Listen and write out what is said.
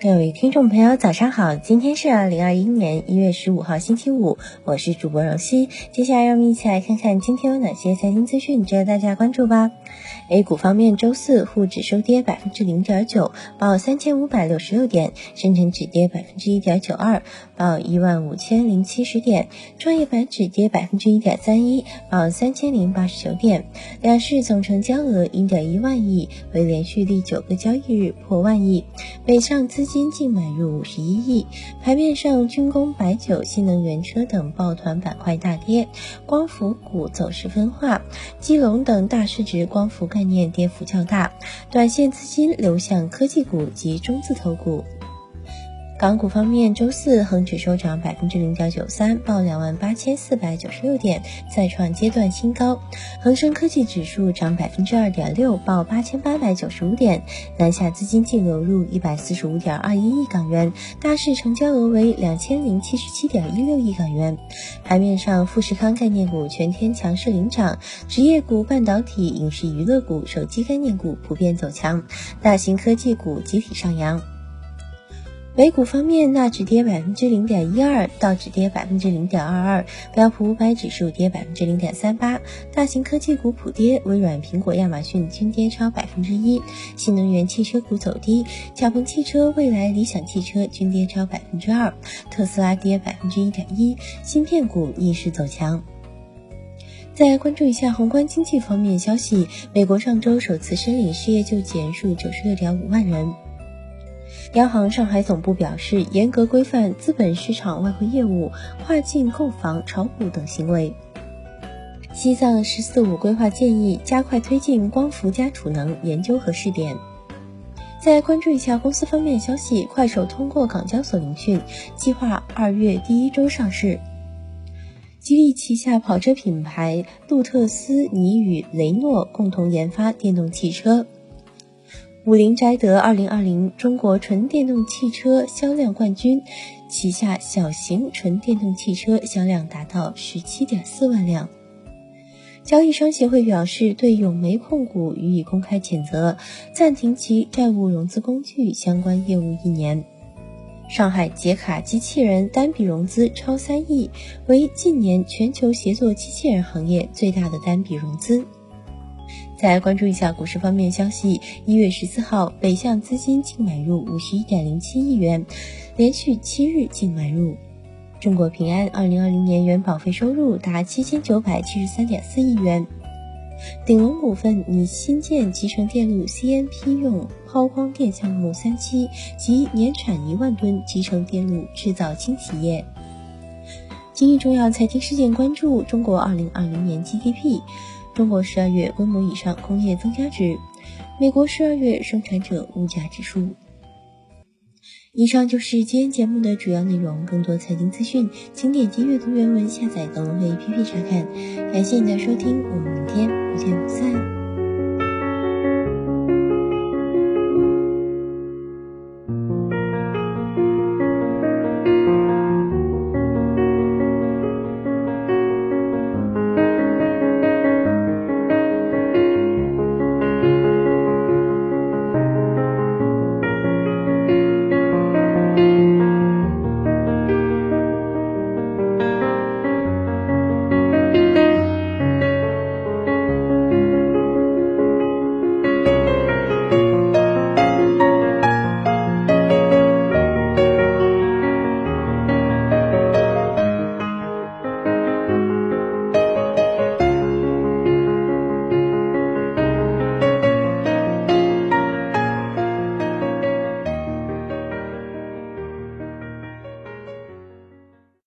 各位听众朋友，早上好！今天是二零二一年一月十五号，星期五，我是主播荣熙。接下来让我们一起来看看今天有哪些财经资讯值得大家关注吧。A 股方面，周四沪指收跌百分之零点九，报三千五百六十六点；深成指跌百分之一点九二，报一万五千零七十点；创业板指跌百分之一点三一，报三千零八十九点。两市总成交额一点一万亿，为连续第九个交易日破万亿。北上资金净买入五十一亿。盘面上，军工、白酒、新能源车等抱团板块大跌，光伏股走势分化，基隆等大市值光伏概念跌幅较大，短线资金流向科技股及中字头股。港股方面，周四恒指收涨百分之零点九三，报两万八千四百九十六点，再创阶段新高。恒生科技指数涨百分之二点六，报八千八百九十五点。南下资金净流入一百四十五点二一亿港元，大市成交额为两千零七十七点一六亿港元。盘面上，富士康概念股全天强势领涨，职业股、半导体、影视娱乐股、手机概念股普遍走强，大型科技股集体上扬。美股方面，纳指跌百分之零点一二，道指跌百分之零点二二，标普五百指数跌百分之零点三八。大型科技股普跌，微软、苹果、亚马逊均跌超百分之一。新能源汽车股走低，小鹏汽车、蔚来、理想汽车均跌超百分之二，特斯拉跌百分之一点一。芯片股逆势走强。再关注一下宏观经济方面消息，美国上周首次申领失业救济人数九十六点五万人。央行上海总部表示，严格规范资本市场外汇业务、跨境购房、炒股等行为。西藏“十四五”规划建议加快推进光伏加储能研究和试点。再关注一下公司方面消息，快手通过港交所聆讯，计划二月第一周上市。吉利旗下跑车品牌路特斯拟与雷诺共同研发电动汽车。五菱摘得二零二零中国纯电动汽车销量冠军，旗下小型纯电动汽车销量达到十七点四万辆。交易商协会表示，对永煤控股予以公开谴责，暂停其债务融资工具相关业务一年。上海捷卡机器人单笔融资超三亿，为近年全球协作机器人行业最大的单笔融资。再来关注一下股市方面消息。一月十四号，北向资金净买入五十一点零七亿元，连续七日净买入。中国平安二零二零年原保费收入达七千九百七十三点四亿元。鼎龙股份拟新建集成电路 CMP 用抛光电项目三期及年产一万吨集成电路制造轻企业。今日重要财经事件关注：中国二零二零年 GDP。中国十二月规模以上工业增加值，美国十二月生产者物价指数。以上就是今天节目的主要内容，更多财经资讯，请点击阅读原文下载登录 APP 查看。感谢你的收听，我们明天不见不散。